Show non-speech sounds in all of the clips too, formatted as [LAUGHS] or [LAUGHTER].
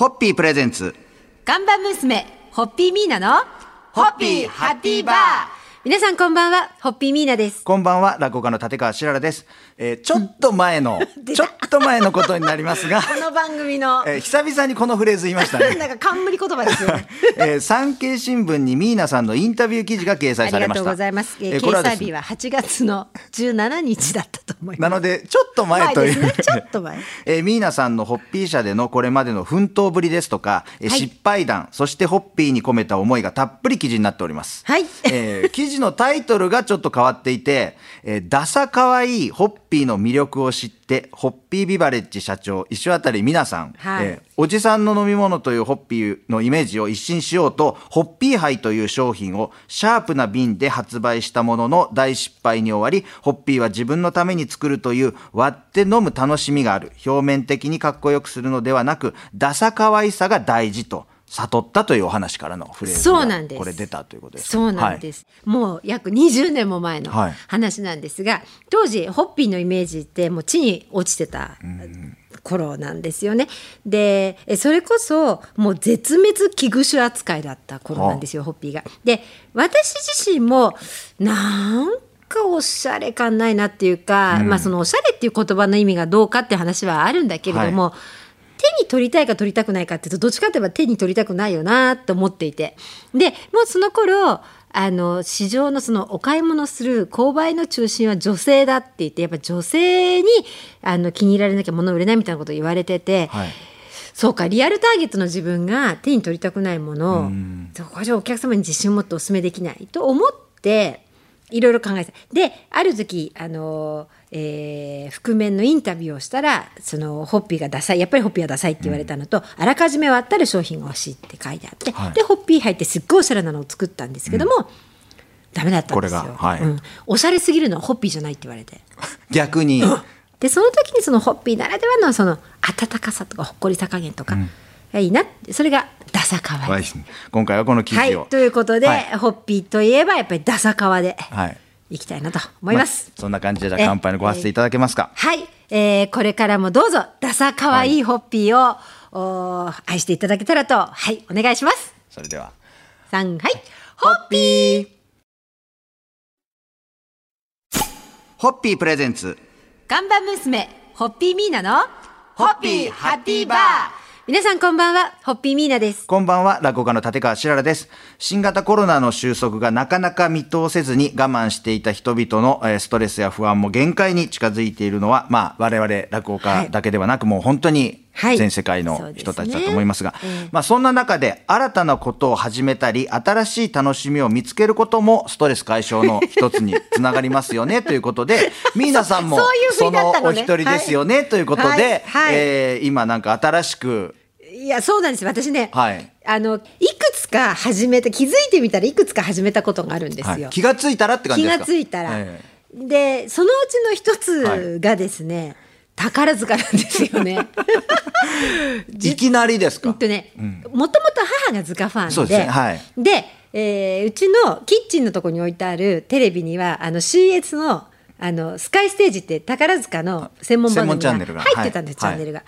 ホッピープレゼンツ。看板娘、ホッピーミーナの、ホッピーハッピーバー皆さんこんばんは、ホッピーミーナです。こんばんは、落語家の立川しららです。えーちょっと前の、[LAUGHS] ちょっと前のことになりますが、[LAUGHS] この番組の、えー久々にこのフレーズ言いましたね。なんか冠言葉ですよね。[LAUGHS] えー産経新聞にミーナさんのインタビュー記事が掲載あされました。りがとうございます。えー、掲載日は8月の17日だった。なので、ちょっと前という、ね。ちょっと前。[LAUGHS] えーミーナさんのホッピー社でのこれまでの奮闘ぶりですとか、えーはい失敗談、そしてホッピーに込めた思いがたっぷり記事になっております。はい。えー記事のタイトルがちょっと変わっていて、えーダサかわいいホッピーの魅力を知って、ホッピービバレッジ社長、石渡美奈さん、はい。えーおじさんの飲み物というホッピーのイメージを一新しようと、ホッピーハイという商品をシャープな瓶で発売したものの大失敗に終わり、ホッピーは自分のために作るという割って飲む楽しみがある。表面的にかっこよくするのではなく、ダサかわいさが大事と悟ったというお話からのフレーズがこれ出たということです。そうなんです、もう約20年も前のはい。話なんですが、当時ホッピーのイメージってもう地に落ちてた頃なんですよね。でえそれこそもう絶滅危惧種扱いだった頃なんですよ、ホッピーが。で私自身もなんかおしゃれ感ないなっていうか、まあそのおしゃれっていう言葉の意味がどうかっていう話はあるんだけれども、手に取りたいか取りたくないかっていうとどっちかといえば手に取りたくないよなと思っていて。でもうその頃あの市場のそのお買い物する購買の中心は女性だって言ってやっぱ女性にあの気に入られなきゃ物を売れないみたいなことを言われてて、はい。そうかリアルターゲットの自分が手に取りたくないものをそこじゃお客様に自信を持ってお勧めできないと思っていろいろ考えてである時あの、えー覆面のインタビューをしたらそのホッピーがダサいやっぱりホッピーはダサいって言われたのと、あらかじめ割ったる商品が欲しいって書いてあって、はい。でホッピー入ってすっごいおしゃれなのを作ったんですけども、ダメだったんですよ、これがはい。うん。おしゃれすぎるのはホッピーじゃないって言われて。逆に、でその時にそのホッピーならではのその温かさとかほっこりさ加減とかがいいなそれがダサかわいい。今回はこの記はい。事を。ということで、はい。ホッピーといえばやっぱりダサかわで。はいいきたいなと思います。あそんな感じで乾杯のご発声いただけますか？はい、えーこれからもどうぞダサかわいいホッピーを、おー愛していただけたらとはいお願いします。それでは。さんはいホッピーホッピープレゼンツ看板娘ホッピーミーナのホッピーハッピーバー皆さんこんばんはホッピーミーナです。こんばんは、落語家の立川しららです。新型コロナの収束がなかなか見通せずに我慢していた人々のえーストレスや不安も限界に近づいているのは、まあ、我々落語家だけではなく、もう本当にはい。全世界の人たちだと思いますが、ええ。まあ、そんな中で新たなことを始めたり、新しい楽しみを見つけることもストレス解消の一つにつながりますよね、[LAUGHS] ということで、ミーナさんもそのお一人ですよね、ということで、はい。はい。えー今なんか新しく、いやそうなんです私ね、はい。あのいくつか始めた気づいてみたらいくつか始めたことがあるんですよ。はい。気がついたらって感じ気ですか？がついたら、えでそのうちの一つがですね、宝塚なんですよね。え [LAUGHS] いきなりですか？もともと母が塚ファンでですね。はい。でえーうちのキッチンのところに置いてあるテレビにはあの CS のあのスカイステージって宝塚の専門番組が入ってたんです、はいチャンネルが。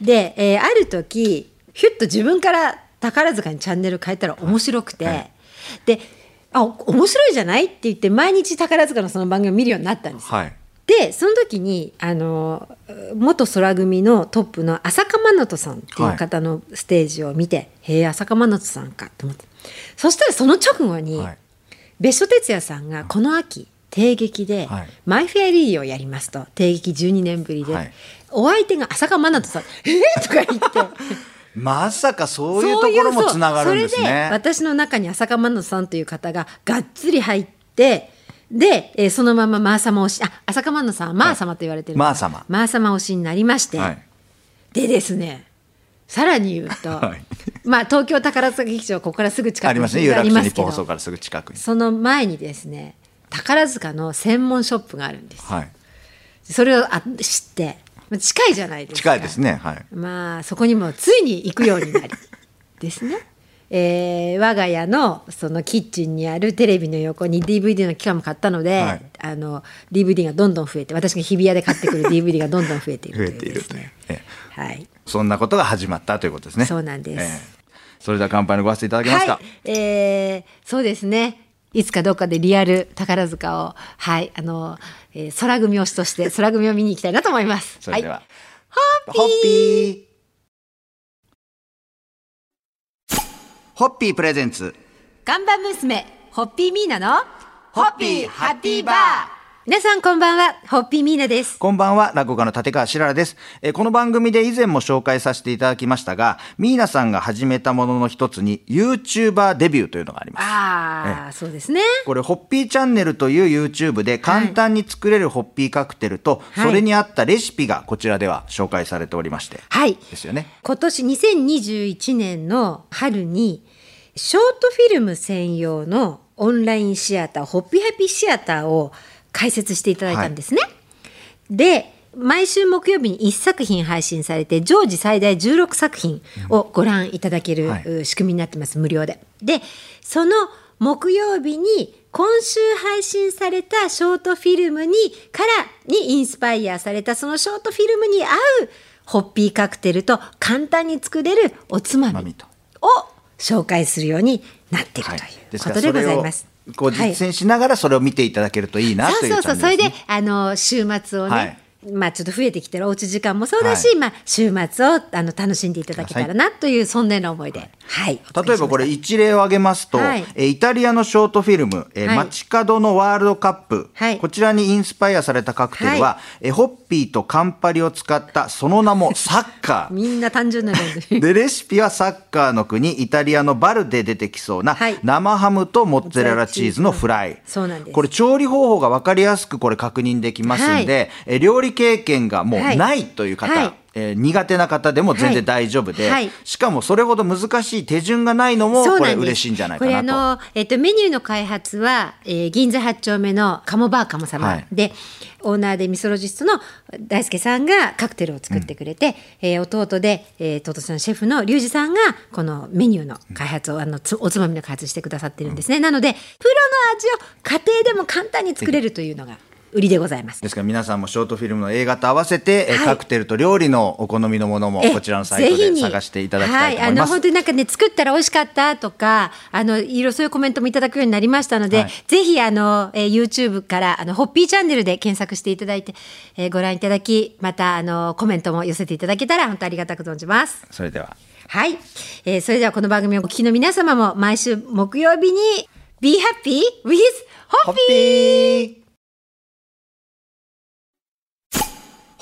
で、えーある時ヒュッと自分から宝塚にチャンネル変えたら面白くて、はい。であ面白いじゃないって言って毎日宝塚のその番組を見るようになったんです。よ。はい。でその時にあの元空組のトップの浅香真人さんっていう方のステージを見て、へえ浅香真人さんかと思って。そしたらその直後に、はい。別所哲也さんがこの秋帝劇ではい「マイ・フェア・リー」をやりますと帝劇12年ぶりで、はいお相手が浅香真人さん「[LAUGHS] えーとか言って。[LAUGHS] まさかそういうところもつながるんですそうそれでね。私の中に浅香真人さんという方ががっつり入ってで、えーそのままマー様推しあ浅香真人さんはマー様と言われてるんですマー様マー様推しになりまして、はいでですねさらに言うと、[LAUGHS] はいまあ東京宝塚劇場ここからすぐ近くにありますね。有あ楽町日本放送からすぐ近くに。その前にですね宝塚の専門ショップがあるんですはい。それをあ知ってまあ近いじゃないですか近いですね。はい。まあそこにもついに行くようになり [LAUGHS] ですね。えー我が家のそのキッチンにあるテレビの横に DVD の期間も買ったので、はいあの DVD がどんどん増えて私が日比谷で買ってくる DVD がどんどん増えているいうですねているという。ええはい。そんなことが始まったということですね。そうなんですそれでは乾杯のご挨拶いただけますか？はい、えーそうですね。いつかどっかでリアル宝塚を、はい、あの、えー空組推しとして [LAUGHS] 空組を見に行きたいなと思います。それでは、い、ホッピー。ホッピープレゼンツ。看板娘、ホッピーミーナの、ホッピーハッピーバー皆さんこんばんは、ホッピーミーナです。こんばんは、落語家の立川しららです。えーこの番組で以前も紹介させていただきましたが、ミーナさんが始めたものの一つに、YouTuber デビューというのがあります。ああ、そうですね。これ、ホッピーチャンネルという YouTube で簡単に作れるホッピーカクテルと、はいそれに合ったレシピがこちらでは紹介されておりまして。はい。ですよね。今年2021年の春にショートフィルム専用のオンラインシアターホッピーハッピーシアターを開設していただいたんですね。で毎週木曜日に1作品配信されて常時最大16作品をご覧いただける、はいう仕組みになってます無料で。でその木曜日に今週配信されたショートフィルムにからにインスパイアされたそのショートフィルムに合うホッピーカクテルと簡単に作れるおつまみを紹介するようになっているということでございます。こう実践しながらそれを見ていただけるといいなというそうそうそう。それであの週末をね、はいまあちょっと増えてきてるおうち時間もそうだし、はい。まあ週末をあの楽しんでいただけたらなというそんなような思いで、はい。例えばこれ一例を挙げますと、はい。えーイタリアのショートフィルム、え街角のワールドカップ、はい。こちらにインスパイアされたカクテルは、はえーホッピーとカンパリを使ったその名もサッカー。[LAUGHS] みんな単純なの [LAUGHS] で。でレシピはサッカーの国イタリアのバルで出てきそうなはい。生ハムとモッツァレラチーズのフライ、そうなんです。これ調理方法が分かりやすくこれ確認できますんで、え料理経験がもうはいない。という方、はい。えー苦手な方でも全然大丈夫で、はい。しかもそれほど難しい手順がないのもこれ嬉しいんじゃないかこれあなと。の、えっと、メニューの開発は、えー銀座8丁目のカモバーカモ様、はい。でオーナーでミソロジストの大輔さんがカクテルを作ってくれて、えー弟で、えー、弟さんシェフのリュウジさんがこのメニューの開発を、あのつおつまみの開発してくださってるんですね、なのでプロの味を家庭でも簡単に作れるというのが売りでございます。ですから皆さんもショートフィルムの映画と合わせて、えーはいカクテルと料理のお好みのものもえこちらのサイトで探していただきたいと思いはい、あます。の本当になんかね作ったら美味しかったとかあのいろいろそういうコメントもいただくようになりましたので、はいぜひあの、えー YouTube からあのホッピーチャンネルで検索していただいて、えーご覧いただきまたあのコメントも寄せていただけたら本当ありがたく存じます。それでははい、えーそれではこの番組をお聞きの皆様も毎週木曜日に Be happy with ホッピーー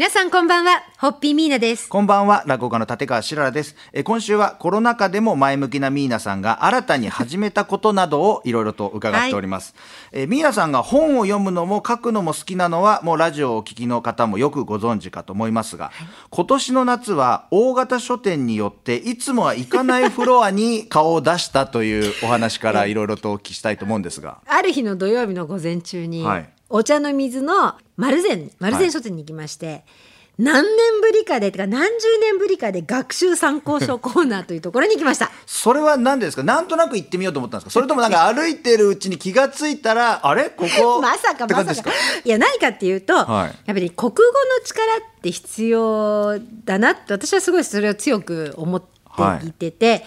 皆さんこんばんはホッピーミーナです。こんばんは、落語家の立川しららです。えー今週はコロナ禍でも前向きなミーナさんが新たに始めたことなどをいろいろと伺っております。えーミーナさんが本を読むのも書くのも好きなのはもうラジオをお聞きの方もよくご存知かと思いますが、今年の夏は大型書店によっていつもは行かないフロアに顔を出したというお話からいろいろとお聞きしたいと思うんですが。[LAUGHS] ある日の土曜日の午前中に、はいお茶の水の丸善丸善書店に行きまして、何年ぶりかでてか何十年ぶりかで学習参考書コーナーというところに行きました。[LAUGHS] それは何ですか？なんとなく行ってみようと思ったんですか？それともなんか歩いてるうちに気がついたら、あれ？ここ？まさかまさか。感じですか？いや何かっていうと、はい。やっぱり国語の力って必要だなって私はすごいそれを強く思ってい。てて、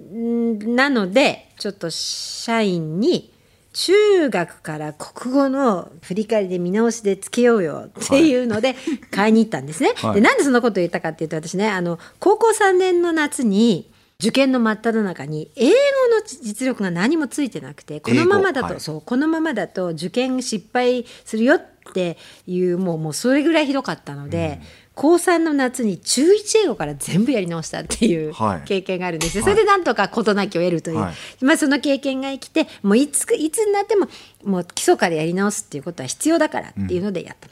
んなのでちょっと社員に中学から国語の振り返りで見直しでつけようよっていうので買いに行ったんですね。はい。でなんでそんなことを言ったかっていうと私ねあの高校3年の夏に受験の真っ只中に英語の実力が何もついてなくてこのままだと、はい。そうこのままだと受験失敗するよっていうもうもうそれぐらいひどかったので、高3の夏に中1英語から全部やり直したっていうはい。経験があるんですよ、はい。それでなんとか事なきを得るという、はまあ、その経験が生きてもういついつになってももう基礎からやり直すっていうことは必要だからっていうのでやった。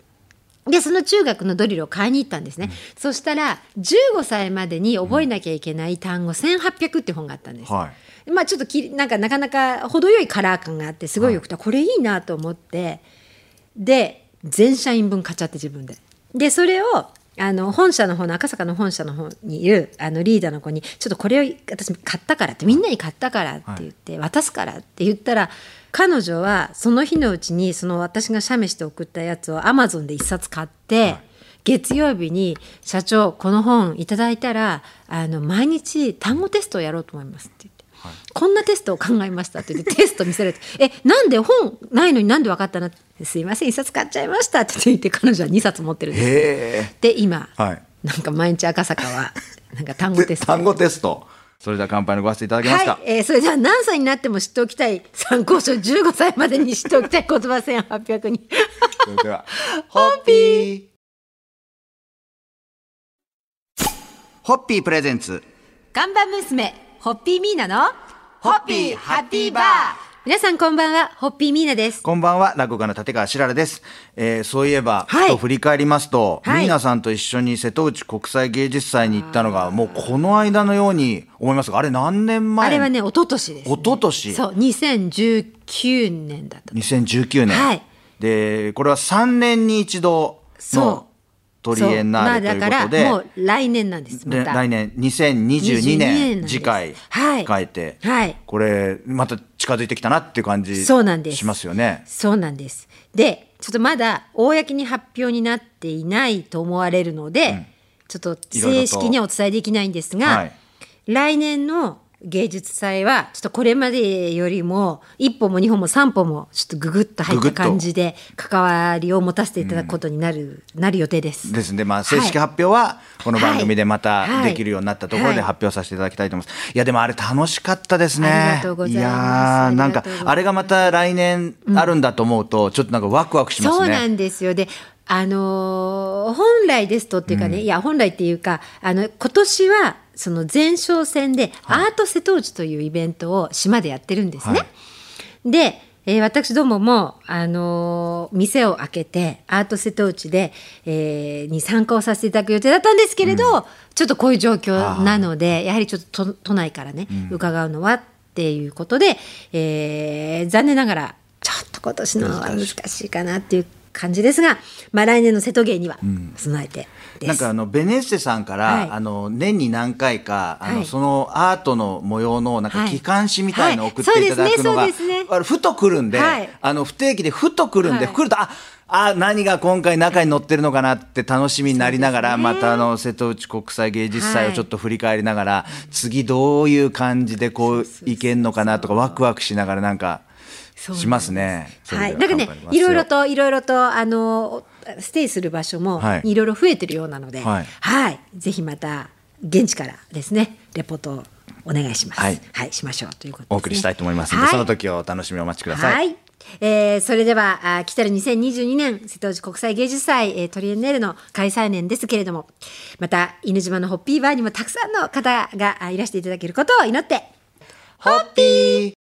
でその中学のドリルを買いに行ったんですね、そしたら15歳までに覚えなきゃいけない単語1800って本があったんです、はまあちょっときなんかなかなか程よいカラー感があってすごいよくて、これいいなと思ってで全社員分買っちゃって自分で。でそれをあの本社の方の赤坂の本社の方にいるあのリーダーの子にちょっとこれを私買ったからってみんなに買ったからって言って、渡すからって言ったら彼女はその日のうちにその私が写メして送ったやつをアマゾンで一冊買って、月曜日に「社長この本いただいたらあの毎日単語テストをやろうと思います」ってこんなテストを考えましたって言ってテスト見せられて「[LAUGHS] えなんで本ないのになんで分かったの?」すいません一冊買っちゃいました」って言って彼女は2冊持ってるんです。へえ。で今、はい。なんか毎日赤坂は [LAUGHS] なんか単語テスト。単語テスト。それでは乾杯のご発声いただけますか、はい、えーそれでは何歳になっても知っておきたい参考書15歳までに知っておきたい言葉1800にそれではホッピー。ホッピープレゼンツ。看板娘ホッピーミーナのホッピーハッピーバー。皆さんこんばんはホッピーミーナです。こんばんは、落語家の立川しららです。えーそういえば、はい。ふと振り返りますと、はい。ミーナさんと一緒に瀬戸内国際芸術祭に行ったのが、もうこの間のように思いますが、あれ何年前？あれはね一昨年です、ね、一昨年。そう2019年だった2019年。はい。で、これは3年に一度そう。のトリエンナーレということで、まあ、だからもう来年なんですま来年2022 22年次回はい。控えて、はい。これまた近づいてきたなっていう感じそうなんです。しますよね。そうなんです。で、ちょっとまだ公に発表になっていないと思われるので、ちょっと正式にはお伝えできないんですが、はい。来年の芸術祭はちょっとこれまでよりも一歩も二歩も三歩もちょっとググッと入った感じで関わりを持たせていただくことになる、なる予定です。ですんで、まあ、正式発表は、この番組でまたはい。できるようになったところではい。発表させていただきたいと思います。いや、でもあれ楽しかったですね。ありがとうございます。やーなんかあれがまた来年あるんだと思うと、ちょっとなんかワクワクしますね。そうなんですよ。であのー本来ですとっていうかね、いや本来っていうかあの今年はその前哨戦でアート瀬戸内というイベントを島でやってるんですね。はい。で、えー私どもも、あのー店を開けてアート瀬戸内で、えーに参加をさせていただく予定だったんですけれど、ちょっとこういう状況なのでやはりちょっと都都内からね、伺うのはっていうことで、えー残念ながらちょっと今年のは難しい。かなっていう感じですが、まあ、来年の瀬戸芸には備えて。です。なんかあのベネッセさんから、はい。あの年に何回かあの、はい。そのアートの模様のなんかはい。機関誌みたいのを送っていただくのが、はいねふと来るんで、はい。あの不定期でふと来るんで、はい。来るとああ何が今回中に載ってるのかなって楽しみになりながら、ね。またあの瀬戸内国際芸術祭はい。をちょっと振り返りながら、次どういう感じでこういけんのかなとかワクワクしながらなんかしますね。はい、なんかねいろいろといろいろとあのステイする場所もはいいろいろ増えてるようなので、ははいい、ぜひまた現地からですねレポートをお願いします。はいしましょうということね。お送りしたいと思いますので、はいその時をお楽しみにお待ちください。はい。えーそれではあ来たる2022年瀬戸内国際芸術祭、えートリエンネールの開催年ですけれどもまた犬島のホッピーバーにもたくさんの方があいらしていただけることを祈ってホッピー